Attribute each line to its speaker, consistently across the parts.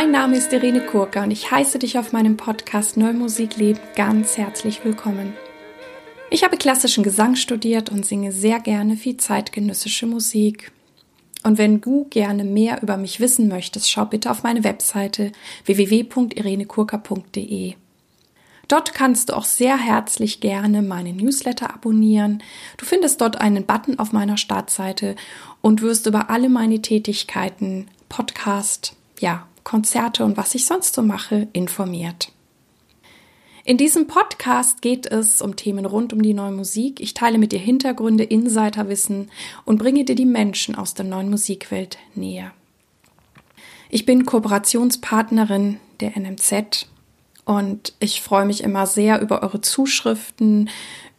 Speaker 1: Mein Name ist Irene Kurka und ich heiße dich auf meinem Podcast Neumusik Leben ganz herzlich willkommen. Ich habe klassischen Gesang studiert und singe sehr gerne viel zeitgenössische Musik. Und wenn du gerne mehr über mich wissen möchtest, schau bitte auf meine Webseite www.irenekurka.de. Dort kannst du auch sehr herzlich gerne meine Newsletter abonnieren. Du findest dort einen Button auf meiner Startseite und wirst über alle meine Tätigkeiten, Podcast, ja, Konzerte und was ich sonst so mache, informiert. In diesem Podcast geht es um Themen rund um die neue Musik. Ich teile mit dir Hintergründe, Insiderwissen und bringe dir die Menschen aus der neuen Musikwelt näher. Ich bin Kooperationspartnerin der NMZ und ich freue mich immer sehr über eure Zuschriften,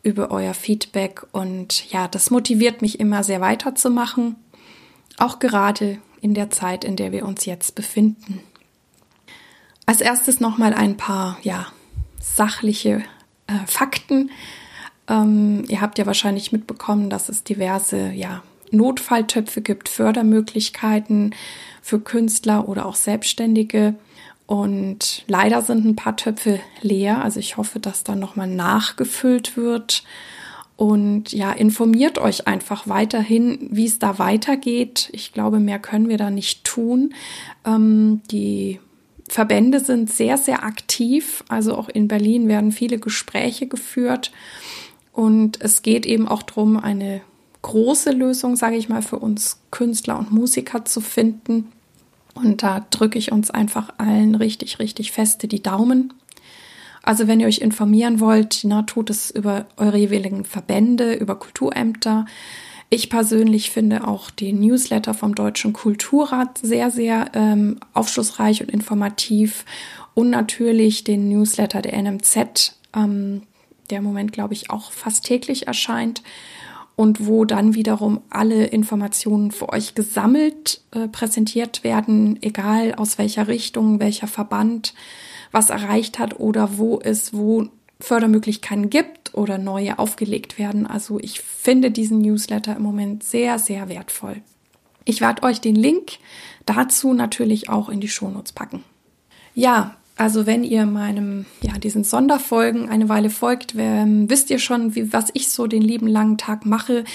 Speaker 1: über euer Feedback und ja, das motiviert mich immer sehr weiterzumachen, auch gerade in der Zeit, in der wir uns jetzt befinden. Als erstes nochmal ein paar, ja, sachliche äh, Fakten. Ähm, ihr habt ja wahrscheinlich mitbekommen, dass es diverse ja, Notfalltöpfe gibt, Fördermöglichkeiten für Künstler oder auch Selbstständige. Und leider sind ein paar Töpfe leer. Also ich hoffe, dass da nochmal nachgefüllt wird. Und ja, informiert euch einfach weiterhin, wie es da weitergeht. Ich glaube, mehr können wir da nicht tun. Ähm, die Verbände sind sehr, sehr aktiv. Also auch in Berlin werden viele Gespräche geführt. Und es geht eben auch darum, eine große Lösung, sage ich mal, für uns Künstler und Musiker zu finden. Und da drücke ich uns einfach allen richtig, richtig feste die Daumen. Also wenn ihr euch informieren wollt, na, tut es über eure jeweiligen Verbände, über Kulturämter. Ich persönlich finde auch den Newsletter vom Deutschen Kulturrat sehr, sehr ähm, aufschlussreich und informativ. Und natürlich den Newsletter der NMZ, ähm, der im Moment, glaube ich, auch fast täglich erscheint und wo dann wiederum alle Informationen für euch gesammelt äh, präsentiert werden, egal aus welcher Richtung, welcher Verband was erreicht hat oder wo es wo Fördermöglichkeiten gibt oder neue aufgelegt werden. Also ich finde diesen Newsletter im Moment sehr, sehr wertvoll. Ich werde euch den Link dazu natürlich auch in die Shownotes packen. Ja, also wenn ihr meinem, ja, diesen Sonderfolgen eine Weile folgt, wisst ihr schon, wie, was ich so den lieben langen Tag mache,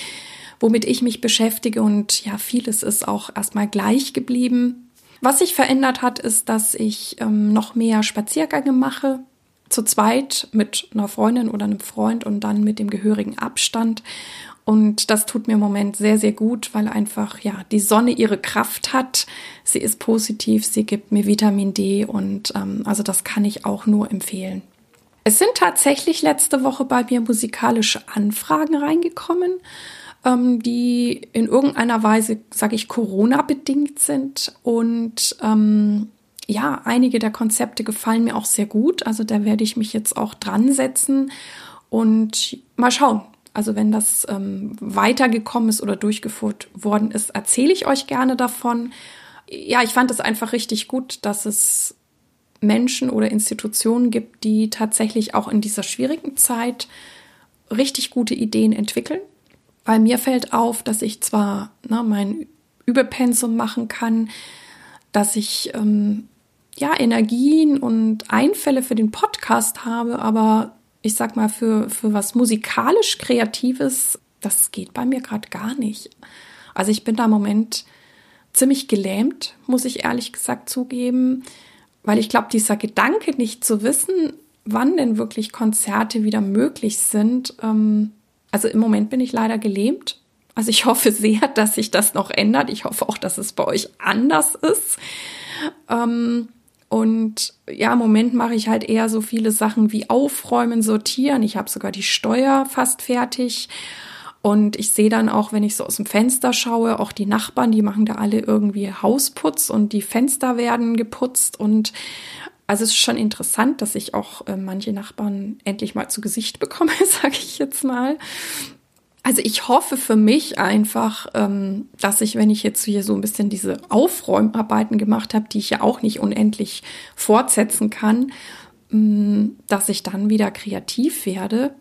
Speaker 1: womit ich mich beschäftige und ja, vieles ist auch erstmal gleich geblieben. Was sich verändert hat, ist, dass ich ähm, noch mehr Spaziergänge mache, zu zweit mit einer Freundin oder einem Freund und dann mit dem gehörigen Abstand. Und das tut mir im Moment sehr, sehr gut, weil einfach, ja, die Sonne ihre Kraft hat. Sie ist positiv, sie gibt mir Vitamin D und ähm, also das kann ich auch nur empfehlen. Es sind tatsächlich letzte Woche bei mir musikalische Anfragen reingekommen, ähm, die in irgendeiner Weise, sage ich, Corona-bedingt sind. Und ähm, ja, einige der Konzepte gefallen mir auch sehr gut. Also da werde ich mich jetzt auch dran setzen und mal schauen. Also wenn das ähm, weitergekommen ist oder durchgeführt worden ist, erzähle ich euch gerne davon. Ja, ich fand es einfach richtig gut, dass es Menschen oder Institutionen gibt, die tatsächlich auch in dieser schwierigen Zeit richtig gute Ideen entwickeln. Weil mir fällt auf, dass ich zwar ne, mein Überpensum machen kann, dass ich ähm, ja, Energien und Einfälle für den Podcast habe, aber ich sag mal, für, für was musikalisch Kreatives, das geht bei mir gerade gar nicht. Also ich bin da im Moment ziemlich gelähmt, muss ich ehrlich gesagt zugeben, weil ich glaube, dieser Gedanke nicht zu wissen, wann denn wirklich Konzerte wieder möglich sind, ähm, also im Moment bin ich leider gelähmt. Also ich hoffe sehr, dass sich das noch ändert. Ich hoffe auch, dass es bei euch anders ist. Ähm, und ja, im Moment mache ich halt eher so viele Sachen wie aufräumen, sortieren. Ich habe sogar die Steuer fast fertig. Und ich sehe dann auch, wenn ich so aus dem Fenster schaue, auch die Nachbarn, die machen da alle irgendwie Hausputz und die Fenster werden geputzt. Und also es ist schon interessant, dass ich auch äh, manche Nachbarn endlich mal zu Gesicht bekomme, sage ich jetzt mal. Also ich hoffe für mich einfach, ähm, dass ich, wenn ich jetzt hier so ein bisschen diese Aufräumarbeiten gemacht habe, die ich ja auch nicht unendlich fortsetzen kann, mm, dass ich dann wieder kreativ werde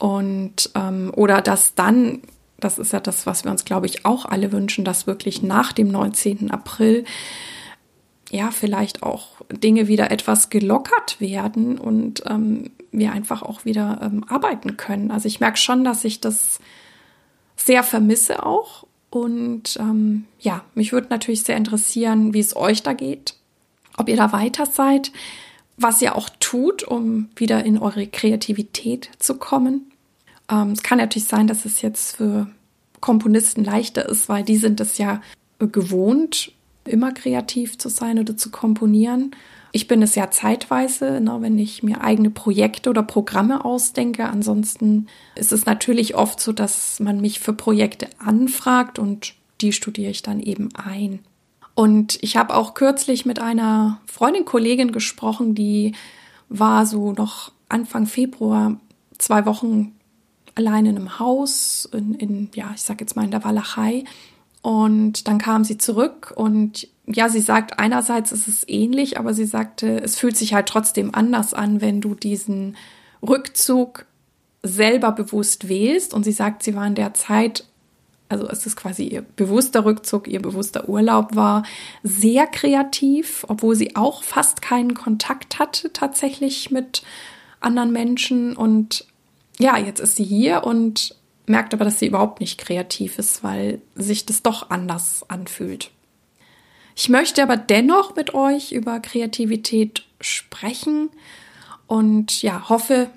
Speaker 1: und ähm, oder dass dann, das ist ja das, was wir uns, glaube ich, auch alle wünschen, dass wirklich nach dem 19. April ja, vielleicht auch Dinge wieder etwas gelockert werden und ähm, wir einfach auch wieder ähm, arbeiten können. Also ich merke schon, dass ich das sehr vermisse auch. Und ähm, ja, mich würde natürlich sehr interessieren, wie es euch da geht, ob ihr da weiter seid, was ihr auch tut, um wieder in eure Kreativität zu kommen. Ähm, es kann natürlich sein, dass es jetzt für Komponisten leichter ist, weil die sind es ja gewohnt, immer kreativ zu sein oder zu komponieren. Ich bin es ja zeitweise, ne, wenn ich mir eigene Projekte oder Programme ausdenke. Ansonsten ist es natürlich oft so, dass man mich für Projekte anfragt und die studiere ich dann eben ein. Und ich habe auch kürzlich mit einer Freundin, Kollegin gesprochen, die war so noch Anfang Februar zwei Wochen allein in einem Haus, in, in ja, ich sag jetzt mal in der Walachei. Und dann kam sie zurück und ja, sie sagt, einerseits ist es ähnlich, aber sie sagte, es fühlt sich halt trotzdem anders an, wenn du diesen Rückzug selber bewusst wählst. Und sie sagt, sie war in der Zeit, also es ist quasi ihr bewusster Rückzug, ihr bewusster Urlaub war, sehr kreativ, obwohl sie auch fast keinen Kontakt hatte tatsächlich mit anderen Menschen. Und ja, jetzt ist sie hier und merkt aber, dass sie überhaupt nicht kreativ ist, weil sich das doch anders anfühlt. Ich möchte aber dennoch mit euch über Kreativität sprechen und ja, hoffe,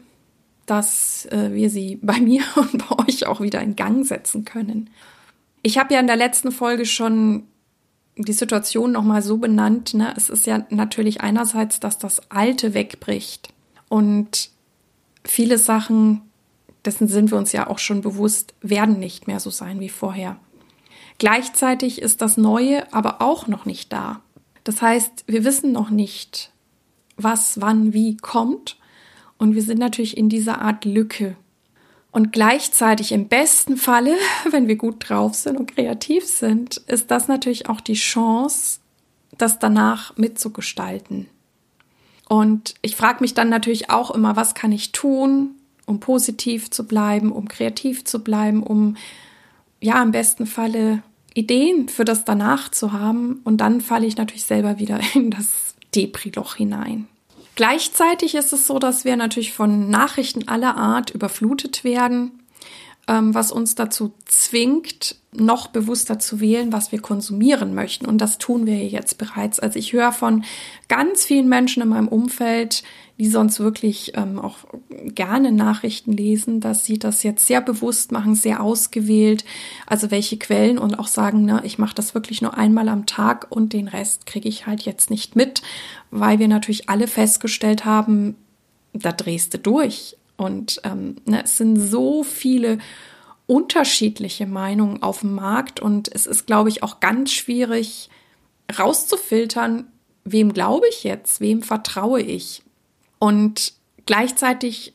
Speaker 1: dass äh, wir sie bei mir und bei euch auch wieder in Gang setzen können. Ich habe ja in der letzten Folge schon die Situation nochmal so benannt. Ne? Es ist ja natürlich einerseits, dass das Alte wegbricht und viele Sachen dessen sind wir uns ja auch schon bewusst, werden nicht mehr so sein wie vorher. Gleichzeitig ist das Neue aber auch noch nicht da. Das heißt, wir wissen noch nicht, was, wann, wie kommt. Und wir sind natürlich in dieser Art Lücke. Und gleichzeitig im besten Falle, wenn wir gut drauf sind und kreativ sind, ist das natürlich auch die Chance, das danach mitzugestalten. Und ich frage mich dann natürlich auch immer, was kann ich tun, um positiv zu bleiben, um kreativ zu bleiben, um ja im besten Falle Ideen für das danach zu haben. Und dann falle ich natürlich selber wieder in das Depri-Loch hinein. Gleichzeitig ist es so, dass wir natürlich von Nachrichten aller Art überflutet werden, was uns dazu zwingt, noch bewusster zu wählen, was wir konsumieren möchten. Und das tun wir jetzt bereits. Also ich höre von ganz vielen Menschen in meinem Umfeld, die sonst wirklich ähm, auch gerne Nachrichten lesen, dass sie das jetzt sehr bewusst machen, sehr ausgewählt, also welche Quellen und auch sagen, ne, ich mache das wirklich nur einmal am Tag und den Rest kriege ich halt jetzt nicht mit, weil wir natürlich alle festgestellt haben, da drehst du durch. Und ähm, ne, es sind so viele unterschiedliche Meinungen auf dem Markt und es ist, glaube ich, auch ganz schwierig rauszufiltern, wem glaube ich jetzt, wem vertraue ich. Und gleichzeitig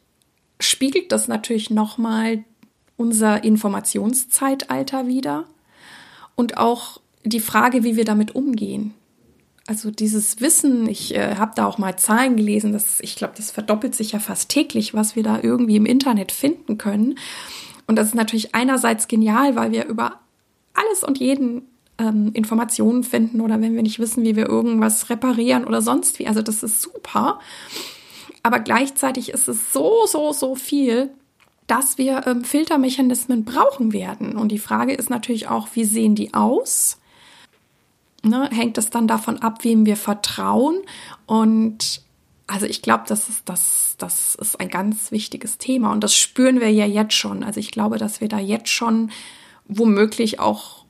Speaker 1: spiegelt das natürlich nochmal unser Informationszeitalter wieder und auch die Frage, wie wir damit umgehen. Also dieses Wissen, ich äh, habe da auch mal Zahlen gelesen, dass ich glaube, das verdoppelt sich ja fast täglich, was wir da irgendwie im Internet finden können. Und das ist natürlich einerseits genial, weil wir über alles und jeden ähm, Informationen finden oder wenn wir nicht wissen, wie wir irgendwas reparieren oder sonst wie. Also das ist super. Aber gleichzeitig ist es so, so, so viel, dass wir ähm, Filtermechanismen brauchen werden. Und die Frage ist natürlich auch, wie sehen die aus? Ne, hängt es dann davon ab, wem wir vertrauen? Und also ich glaube, das ist, das, das ist ein ganz wichtiges Thema und das spüren wir ja jetzt schon. Also ich glaube, dass wir da jetzt schon womöglich auch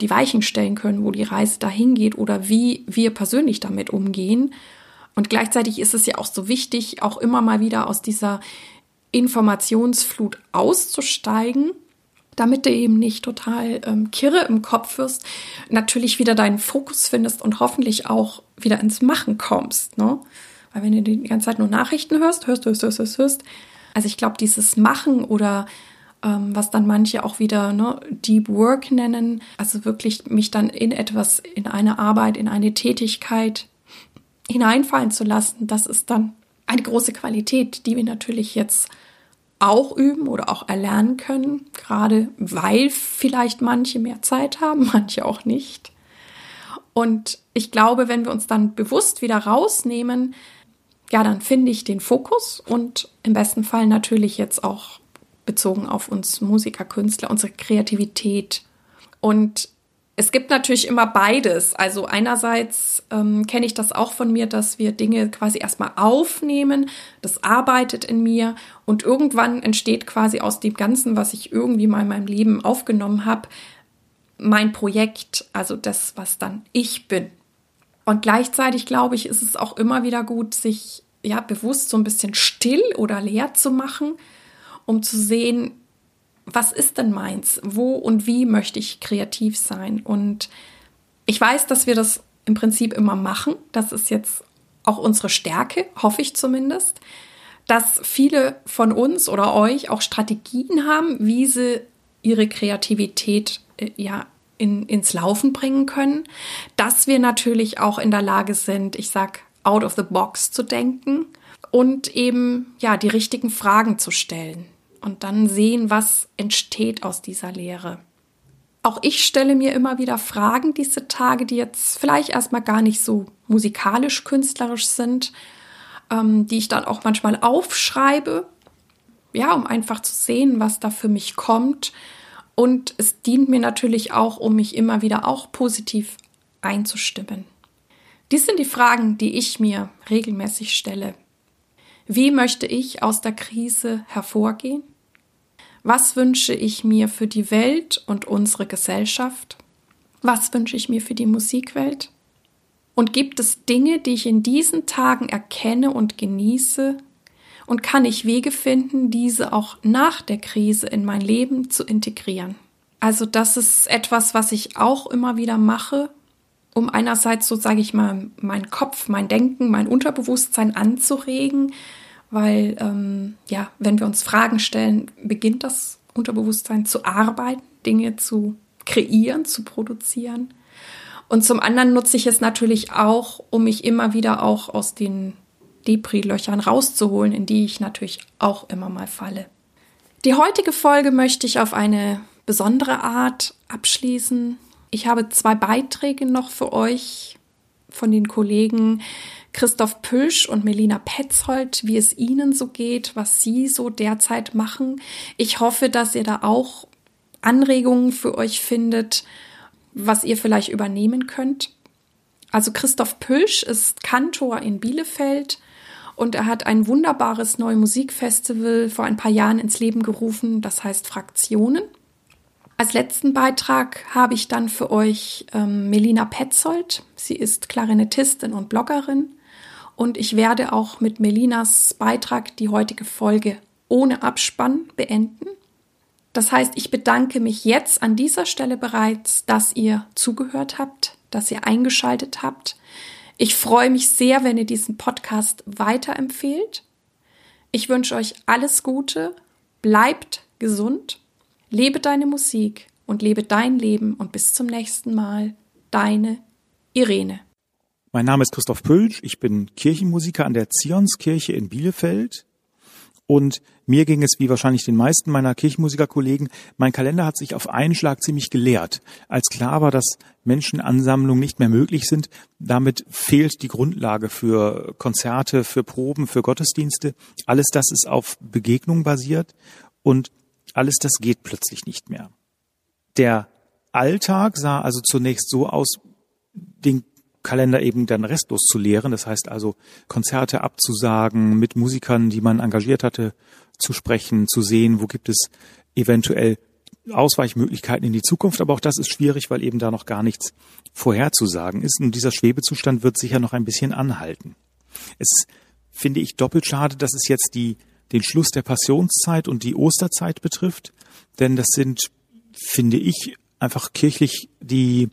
Speaker 1: die Weichen stellen können, wo die Reise dahin geht oder wie wir persönlich damit umgehen. Und gleichzeitig ist es ja auch so wichtig, auch immer mal wieder aus dieser Informationsflut auszusteigen, damit du eben nicht total ähm, kirre im Kopf wirst, natürlich wieder deinen Fokus findest und hoffentlich auch wieder ins Machen kommst. Ne? Weil wenn du die ganze Zeit nur Nachrichten hörst, hörst, hörst, hörst, hörst, hörst. Also ich glaube, dieses Machen oder ähm, was dann manche auch wieder ne, Deep Work nennen, also wirklich mich dann in etwas, in eine Arbeit, in eine Tätigkeit hineinfallen zu lassen, das ist dann eine große Qualität, die wir natürlich jetzt auch üben oder auch erlernen können, gerade weil vielleicht manche mehr Zeit haben, manche auch nicht. Und ich glaube, wenn wir uns dann bewusst wieder rausnehmen, ja, dann finde ich den Fokus und im besten Fall natürlich jetzt auch bezogen auf uns Musiker, Künstler, unsere Kreativität. Und es gibt natürlich immer beides. Also einerseits ähm, kenne ich das auch von mir, dass wir Dinge quasi erstmal aufnehmen, das arbeitet in mir und irgendwann entsteht quasi aus dem Ganzen, was ich irgendwie mal in meinem Leben aufgenommen habe, mein Projekt, also das, was dann ich bin. Und gleichzeitig glaube ich, ist es auch immer wieder gut, sich ja bewusst so ein bisschen still oder leer zu machen, um zu sehen, was ist denn meins? Wo und wie möchte ich kreativ sein? Und ich weiß, dass wir das im Prinzip immer machen. Das ist jetzt auch unsere Stärke, hoffe ich zumindest, dass viele von uns oder euch auch Strategien haben, wie sie ihre Kreativität äh, ja in, ins Laufen bringen können, dass wir natürlich auch in der Lage sind, ich sag out of the box zu denken und eben ja die richtigen Fragen zu stellen und dann sehen, was entsteht aus dieser Lehre. Auch ich stelle mir immer wieder Fragen diese Tage, die jetzt vielleicht erstmal gar nicht so musikalisch künstlerisch sind, ähm, die ich dann auch manchmal aufschreibe, ja, um einfach zu sehen, was da für mich kommt. Und es dient mir natürlich auch, um mich immer wieder auch positiv einzustimmen. Dies sind die Fragen, die ich mir regelmäßig stelle. Wie möchte ich aus der Krise hervorgehen? Was wünsche ich mir für die Welt und unsere Gesellschaft? Was wünsche ich mir für die Musikwelt? Und gibt es Dinge, die ich in diesen Tagen erkenne und genieße? Und kann ich Wege finden, diese auch nach der Krise in mein Leben zu integrieren? Also das ist etwas, was ich auch immer wieder mache, um einerseits so sage ich mal meinen Kopf, mein Denken, mein Unterbewusstsein anzuregen, weil ähm, ja, wenn wir uns Fragen stellen, beginnt das Unterbewusstsein zu arbeiten, Dinge zu kreieren, zu produzieren. Und zum anderen nutze ich es natürlich auch, um mich immer wieder auch aus den Depri-Löchern rauszuholen, in die ich natürlich auch immer mal falle. Die heutige Folge möchte ich auf eine besondere Art abschließen. Ich habe zwei Beiträge noch für euch von den Kollegen Christoph Pülsch und Melina Petzold, wie es ihnen so geht, was sie so derzeit machen. Ich hoffe, dass ihr da auch Anregungen für euch findet, was ihr vielleicht übernehmen könnt. Also Christoph Pülsch ist Kantor in Bielefeld und er hat ein wunderbares neues Musikfestival vor ein paar Jahren ins Leben gerufen, das heißt Fraktionen. Als letzten Beitrag habe ich dann für euch ähm, Melina Petzold. Sie ist Klarinettistin und Bloggerin. Und ich werde auch mit Melinas Beitrag die heutige Folge ohne Abspann beenden. Das heißt, ich bedanke mich jetzt an dieser Stelle bereits, dass ihr zugehört habt, dass ihr eingeschaltet habt. Ich freue mich sehr, wenn ihr diesen Podcast weiterempfehlt. Ich wünsche euch alles Gute, bleibt gesund, lebe deine Musik und lebe dein Leben und bis zum nächsten Mal. Deine Irene.
Speaker 2: Mein Name ist Christoph Pülsch, ich bin Kirchenmusiker an der Zionskirche in Bielefeld und mir ging es wie wahrscheinlich den meisten meiner Kirchenmusikerkollegen, mein Kalender hat sich auf einen Schlag ziemlich geleert. Als klar war, dass Menschenansammlungen nicht mehr möglich sind, damit fehlt die Grundlage für Konzerte, für Proben, für Gottesdienste. Alles das ist auf Begegnung basiert und alles das geht plötzlich nicht mehr. Der Alltag sah also zunächst so aus, den Kalender eben dann restlos zu leeren. Das heißt also, Konzerte abzusagen, mit Musikern, die man engagiert hatte, zu sprechen, zu sehen, wo gibt es eventuell Ausweichmöglichkeiten in die Zukunft. Aber auch das ist schwierig, weil eben da noch gar nichts vorherzusagen ist. Und dieser Schwebezustand wird sicher noch ein bisschen anhalten. Es finde ich doppelt schade, dass es jetzt die, den Schluss der Passionszeit und die Osterzeit betrifft. Denn das sind, finde ich, einfach kirchlich die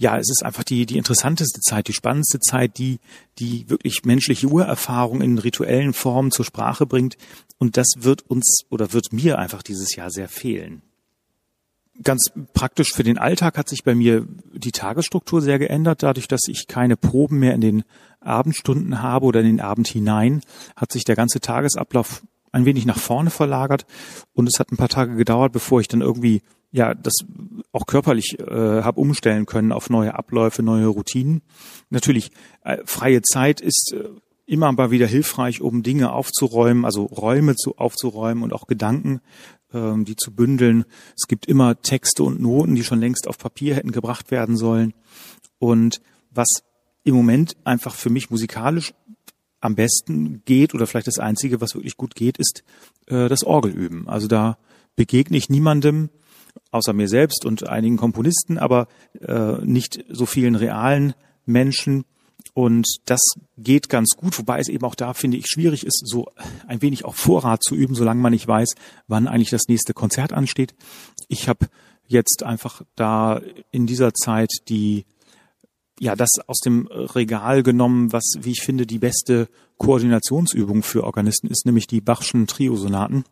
Speaker 2: ja, es ist einfach die, die interessanteste Zeit, die spannendste Zeit, die, die wirklich menschliche Urerfahrung in rituellen Formen zur Sprache bringt. Und das wird uns oder wird mir einfach dieses Jahr sehr fehlen. Ganz praktisch für den Alltag hat sich bei mir die Tagesstruktur sehr geändert. Dadurch, dass ich keine Proben mehr in den Abendstunden habe oder in den Abend hinein, hat sich der ganze Tagesablauf ein wenig nach vorne verlagert. Und es hat ein paar Tage gedauert, bevor ich dann irgendwie ja, das auch körperlich äh, habe umstellen können auf neue Abläufe, neue Routinen. Natürlich, äh, freie Zeit ist äh, immer mal wieder hilfreich, um Dinge aufzuräumen, also Räume zu, aufzuräumen und auch Gedanken, ähm, die zu bündeln. Es gibt immer Texte und Noten, die schon längst auf Papier hätten gebracht werden sollen. Und was im Moment einfach für mich musikalisch am besten geht oder vielleicht das Einzige, was wirklich gut geht, ist äh, das Orgelüben. Also da begegne ich niemandem, außer mir selbst und einigen Komponisten, aber äh, nicht so vielen realen Menschen. Und das geht ganz gut, wobei es eben auch da, finde ich, schwierig ist, so ein wenig auch Vorrat zu üben, solange man nicht weiß, wann eigentlich das nächste Konzert ansteht. Ich habe jetzt einfach da in dieser Zeit die ja, das aus dem Regal genommen, was, wie ich finde, die beste Koordinationsübung für Organisten ist, nämlich die Bachschen Triosonaten.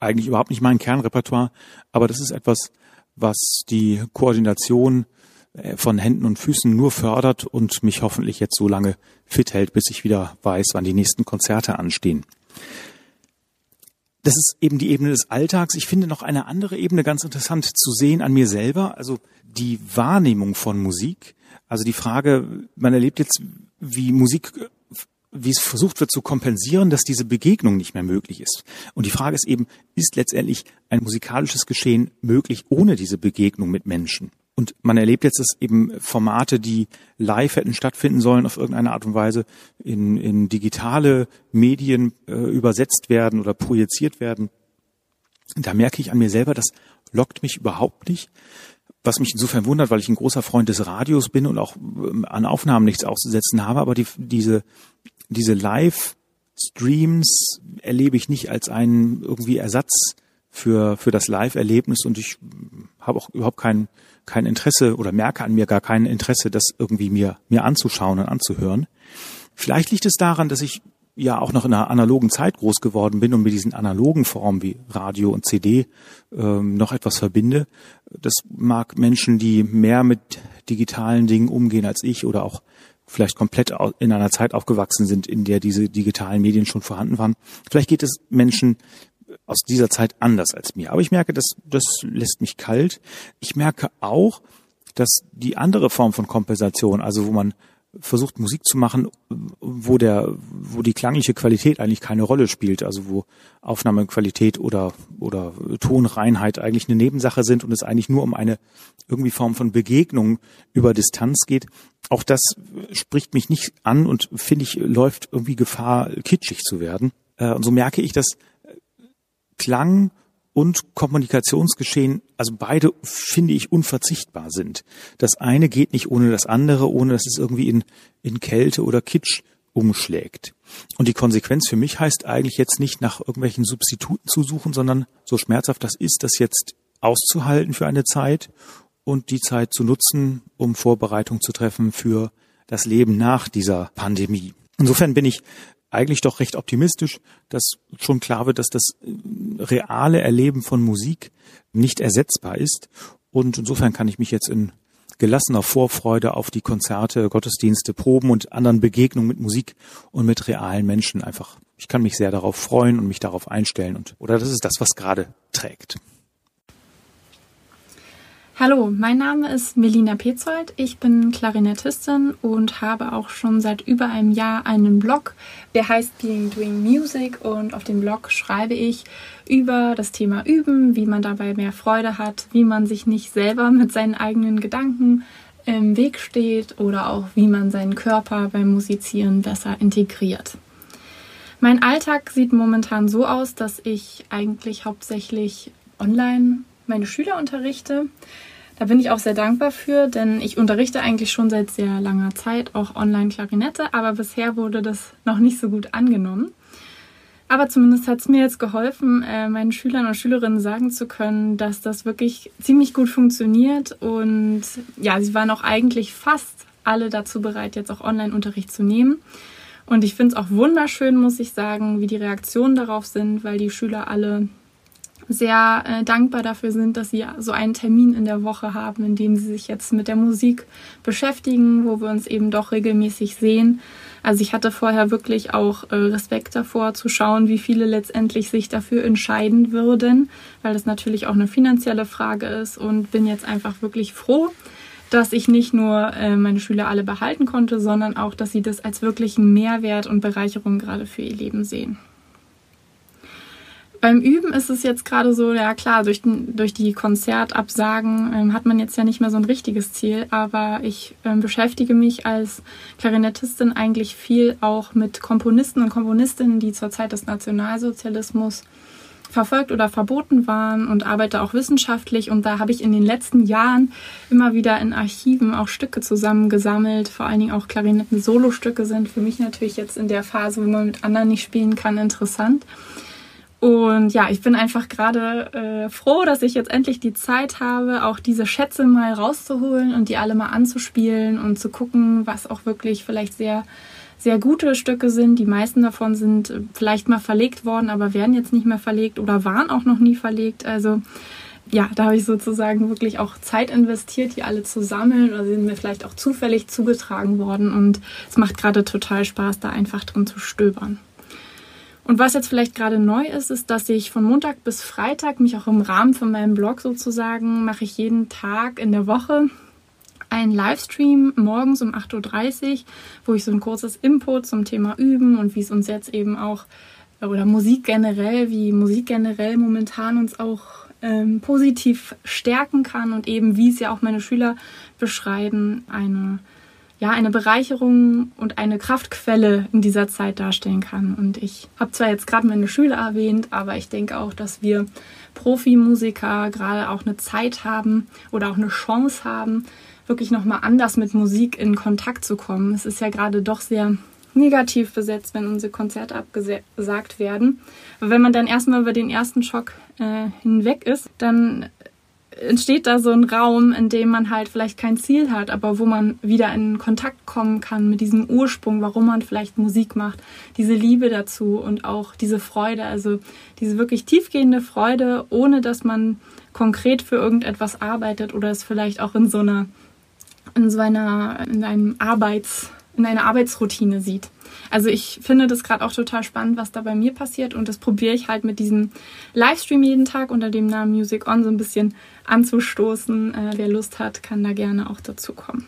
Speaker 2: Eigentlich überhaupt nicht mein Kernrepertoire, aber das ist etwas, was die Koordination äh, von Händen und Füßen nur fördert und mich hoffentlich jetzt so lange fit hält, bis ich wieder weiß, wann die nächsten Konzerte anstehen. Das ist eben die Ebene des Alltags. Ich finde noch eine andere Ebene ganz interessant zu sehen an mir selber, also die Wahrnehmung von Musik also die Frage, man erlebt jetzt, wie Musik, wie es versucht wird zu kompensieren, dass diese Begegnung nicht mehr möglich ist. Und die Frage ist eben, ist letztendlich ein musikalisches Geschehen möglich ohne diese Begegnung mit Menschen? Und man erlebt jetzt, dass eben Formate, die live hätten stattfinden sollen, auf irgendeine Art und Weise in, in digitale Medien äh, übersetzt werden oder projiziert werden. Da merke ich an mir selber, das lockt mich überhaupt nicht was mich insofern wundert, weil ich ein großer Freund des Radios bin und auch ähm, an Aufnahmen nichts auszusetzen habe, aber die, diese, diese Live-Streams erlebe ich nicht als einen irgendwie Ersatz für, für das Live-Erlebnis und ich habe auch überhaupt kein, kein Interesse oder merke an mir gar kein Interesse, das irgendwie mir, mir anzuschauen und anzuhören. Vielleicht liegt es daran, dass ich ja auch noch in einer analogen Zeit groß geworden bin und mit diesen analogen Formen wie Radio und CD ähm, noch etwas verbinde. Das mag Menschen, die mehr mit digitalen Dingen umgehen als ich oder auch vielleicht komplett in einer Zeit aufgewachsen sind, in der diese digitalen Medien schon vorhanden waren. Vielleicht geht es Menschen aus dieser Zeit anders als mir. Aber ich merke, das, das lässt mich kalt. Ich merke auch, dass die andere Form von Kompensation, also wo man versucht Musik zu machen, wo der, wo die klangliche Qualität eigentlich keine Rolle spielt, also wo Aufnahmequalität oder oder Tonreinheit eigentlich eine Nebensache sind und es eigentlich nur um eine irgendwie Form von Begegnung über Distanz geht. Auch das spricht mich nicht an und finde ich läuft irgendwie Gefahr kitschig zu werden. Äh, und so merke ich, dass Klang und Kommunikationsgeschehen, also beide finde ich unverzichtbar sind. Das eine geht nicht ohne das andere, ohne dass es irgendwie in, in Kälte oder Kitsch umschlägt. Und die Konsequenz für mich heißt eigentlich jetzt nicht nach irgendwelchen Substituten zu suchen, sondern so schmerzhaft das ist, das jetzt auszuhalten für eine Zeit und die Zeit zu nutzen, um Vorbereitung zu treffen für das Leben nach dieser Pandemie. Insofern bin ich eigentlich doch recht optimistisch, dass schon klar wird, dass das äh, reale Erleben von Musik nicht ersetzbar ist. Und insofern kann ich mich jetzt in gelassener Vorfreude auf die Konzerte, Gottesdienste, Proben und anderen Begegnungen mit Musik und mit realen Menschen einfach. Ich kann mich sehr darauf freuen und mich darauf einstellen und, oder das ist das, was gerade trägt.
Speaker 3: Hallo, mein Name ist Melina Petzold. Ich bin Klarinettistin und habe auch schon seit über einem Jahr einen Blog, der heißt Being Doing Music und auf dem Blog schreibe ich über das Thema Üben, wie man dabei mehr Freude hat, wie man sich nicht selber mit seinen eigenen Gedanken im Weg steht oder auch wie man seinen Körper beim Musizieren besser integriert. Mein Alltag sieht momentan so aus, dass ich eigentlich hauptsächlich online meine Schüler unterrichte. Da bin ich auch sehr dankbar für, denn ich unterrichte eigentlich schon seit sehr langer Zeit auch online Klarinette, aber bisher wurde das noch nicht so gut angenommen. Aber zumindest hat es mir jetzt geholfen, äh, meinen Schülern und Schülerinnen sagen zu können, dass das wirklich ziemlich gut funktioniert. Und ja, sie waren auch eigentlich fast alle dazu bereit, jetzt auch Online-Unterricht zu nehmen. Und ich finde es auch wunderschön, muss ich sagen, wie die Reaktionen darauf sind, weil die Schüler alle sehr äh, dankbar dafür sind, dass sie so einen Termin in der Woche haben, in dem sie sich jetzt mit der Musik beschäftigen, wo wir uns eben doch regelmäßig sehen. Also ich hatte vorher wirklich auch äh, Respekt davor zu schauen, wie viele letztendlich sich dafür entscheiden würden, weil das natürlich auch eine finanzielle Frage ist und bin jetzt einfach wirklich froh, dass ich nicht nur äh, meine Schüler alle behalten konnte, sondern auch, dass sie das als wirklichen Mehrwert und Bereicherung gerade für ihr Leben sehen. Beim Üben ist es jetzt gerade so, ja klar, durch, durch die Konzertabsagen ähm, hat man jetzt ja nicht mehr so ein richtiges Ziel, aber ich ähm, beschäftige mich als Klarinettistin eigentlich viel auch mit Komponisten und Komponistinnen, die zur Zeit des Nationalsozialismus verfolgt oder verboten waren und arbeite auch wissenschaftlich und da habe ich in den letzten Jahren immer wieder in Archiven auch Stücke zusammengesammelt, vor allen Dingen auch Klarinetten-Solostücke sind für mich natürlich jetzt in der Phase, wo man mit anderen nicht spielen kann, interessant. Und ja, ich bin einfach gerade äh, froh, dass ich jetzt endlich die Zeit habe, auch diese Schätze mal rauszuholen und die alle mal anzuspielen und zu gucken, was auch wirklich vielleicht sehr, sehr gute Stücke sind. Die meisten davon sind äh, vielleicht mal verlegt worden, aber werden jetzt nicht mehr verlegt oder waren auch noch nie verlegt. Also ja, da habe ich sozusagen wirklich auch Zeit investiert, die alle zu sammeln oder sind mir vielleicht auch zufällig zugetragen worden. Und es macht gerade total Spaß, da einfach drin zu stöbern. Und was jetzt vielleicht gerade neu ist, ist, dass ich von Montag bis Freitag mich auch im Rahmen von meinem Blog sozusagen mache ich jeden Tag in der Woche einen Livestream morgens um 8.30 Uhr, wo ich so ein kurzes Input zum Thema Üben und wie es uns jetzt eben auch, oder Musik generell, wie Musik generell momentan uns auch ähm, positiv stärken kann und eben, wie es ja auch meine Schüler beschreiben, eine ja, eine Bereicherung und eine Kraftquelle in dieser Zeit darstellen kann. Und ich habe zwar jetzt gerade meine Schüler erwähnt, aber ich denke auch, dass wir Profimusiker gerade auch eine Zeit haben oder auch eine Chance haben, wirklich nochmal anders mit Musik in Kontakt zu kommen. Es ist ja gerade doch sehr negativ besetzt, wenn unsere Konzerte abgesagt werden. Aber wenn man dann erstmal über den ersten Schock äh, hinweg ist, dann entsteht da so ein Raum, in dem man halt vielleicht kein Ziel hat, aber wo man wieder in Kontakt kommen kann mit diesem Ursprung, warum man vielleicht Musik macht, diese Liebe dazu und auch diese Freude, also diese wirklich tiefgehende Freude, ohne dass man konkret für irgendetwas arbeitet oder es vielleicht auch in so einer, in so einer, in einem Arbeits, in einer Arbeitsroutine sieht. Also ich finde das gerade auch total spannend, was da bei mir passiert und das probiere ich halt mit diesem Livestream jeden Tag unter dem Namen Music On so ein bisschen anzustoßen. Äh, wer Lust hat, kann da gerne auch dazu kommen.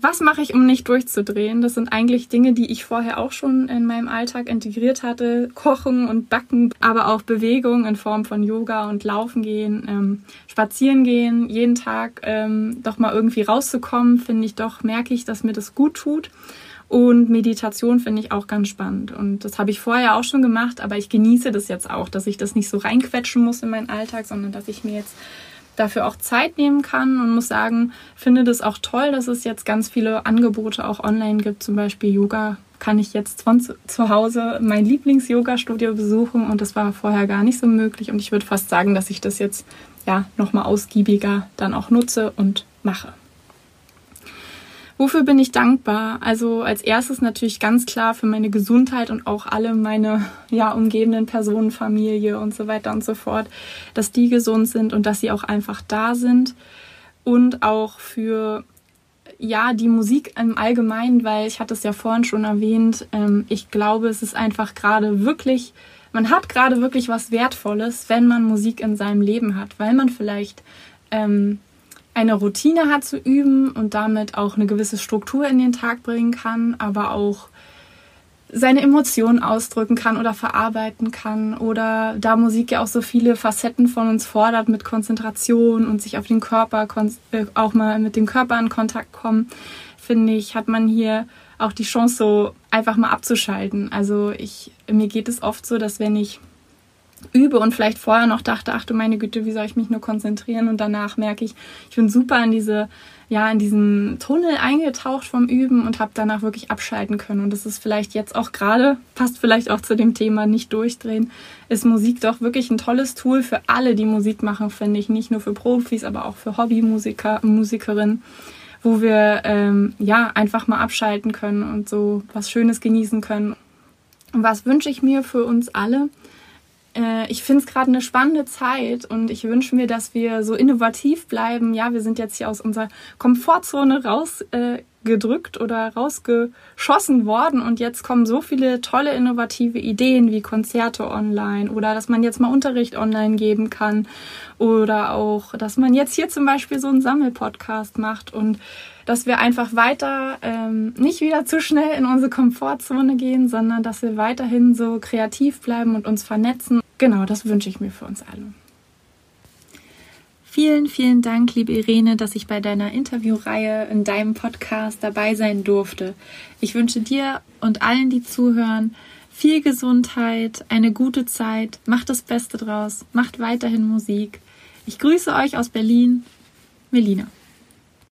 Speaker 3: Was mache ich, um nicht durchzudrehen? Das sind eigentlich Dinge, die ich vorher auch schon in meinem Alltag integriert hatte. Kochen und Backen, aber auch Bewegung in Form von Yoga und Laufen gehen, ähm, spazieren gehen, jeden Tag ähm, doch mal irgendwie rauszukommen, finde ich doch, merke ich, dass mir das gut tut. Und Meditation finde ich auch ganz spannend. Und das habe ich vorher auch schon gemacht, aber ich genieße das jetzt auch, dass ich das nicht so reinquetschen muss in meinen Alltag, sondern dass ich mir jetzt dafür auch Zeit nehmen kann und muss sagen, finde das auch toll, dass es jetzt ganz viele Angebote auch online gibt. Zum Beispiel Yoga kann ich jetzt von zu Hause mein Lieblings-Yoga-Studio besuchen und das war vorher gar nicht so möglich. Und ich würde fast sagen, dass ich das jetzt ja nochmal ausgiebiger dann auch nutze und mache. Wofür bin ich dankbar? Also als erstes natürlich ganz klar für meine Gesundheit und auch alle meine ja, umgebenden Personen, Familie und so weiter und so fort, dass die gesund sind und dass sie auch einfach da sind. Und auch für ja, die Musik im Allgemeinen, weil ich hatte es ja vorhin schon erwähnt, ähm, ich glaube, es ist einfach gerade wirklich, man hat gerade wirklich was Wertvolles, wenn man Musik in seinem Leben hat, weil man vielleicht ähm, eine Routine hat zu üben und damit auch eine gewisse Struktur in den Tag bringen kann, aber auch seine Emotionen ausdrücken kann oder verarbeiten kann oder da Musik ja auch so viele Facetten von uns fordert mit Konzentration und sich auf den Körper äh, auch mal mit dem Körper in Kontakt kommen, finde ich, hat man hier auch die Chance so einfach mal abzuschalten. Also ich mir geht es oft so, dass wenn ich übe und vielleicht vorher noch dachte, ach du meine Güte, wie soll ich mich nur konzentrieren und danach merke ich, ich bin super in diese ja in diesen Tunnel eingetaucht vom Üben und habe danach wirklich abschalten können und das ist vielleicht jetzt auch gerade passt vielleicht auch zu dem Thema nicht durchdrehen, ist Musik doch wirklich ein tolles Tool für alle, die Musik machen, finde ich, nicht nur für Profis, aber auch für Hobbymusiker, Musikerinnen wo wir ähm, ja einfach mal abschalten können und so was Schönes genießen können. Und was wünsche ich mir für uns alle? Äh, ich finde es gerade eine spannende Zeit und ich wünsche mir, dass wir so innovativ bleiben. Ja, wir sind jetzt hier aus unserer Komfortzone rausgedrückt äh, oder rausgeschossen worden und jetzt kommen so viele tolle innovative Ideen wie Konzerte online oder dass man jetzt mal Unterricht online geben kann oder auch, dass man jetzt hier zum Beispiel so einen Sammelpodcast macht und dass wir einfach weiter ähm, nicht wieder zu schnell in unsere Komfortzone gehen, sondern dass wir weiterhin so kreativ bleiben und uns vernetzen. Genau, das wünsche ich mir für uns alle. Vielen, vielen Dank, liebe Irene, dass ich bei deiner Interviewreihe in deinem Podcast dabei sein durfte. Ich wünsche dir und allen, die zuhören, viel Gesundheit, eine gute Zeit, macht das Beste draus, macht weiterhin Musik. Ich grüße euch aus Berlin, Melina.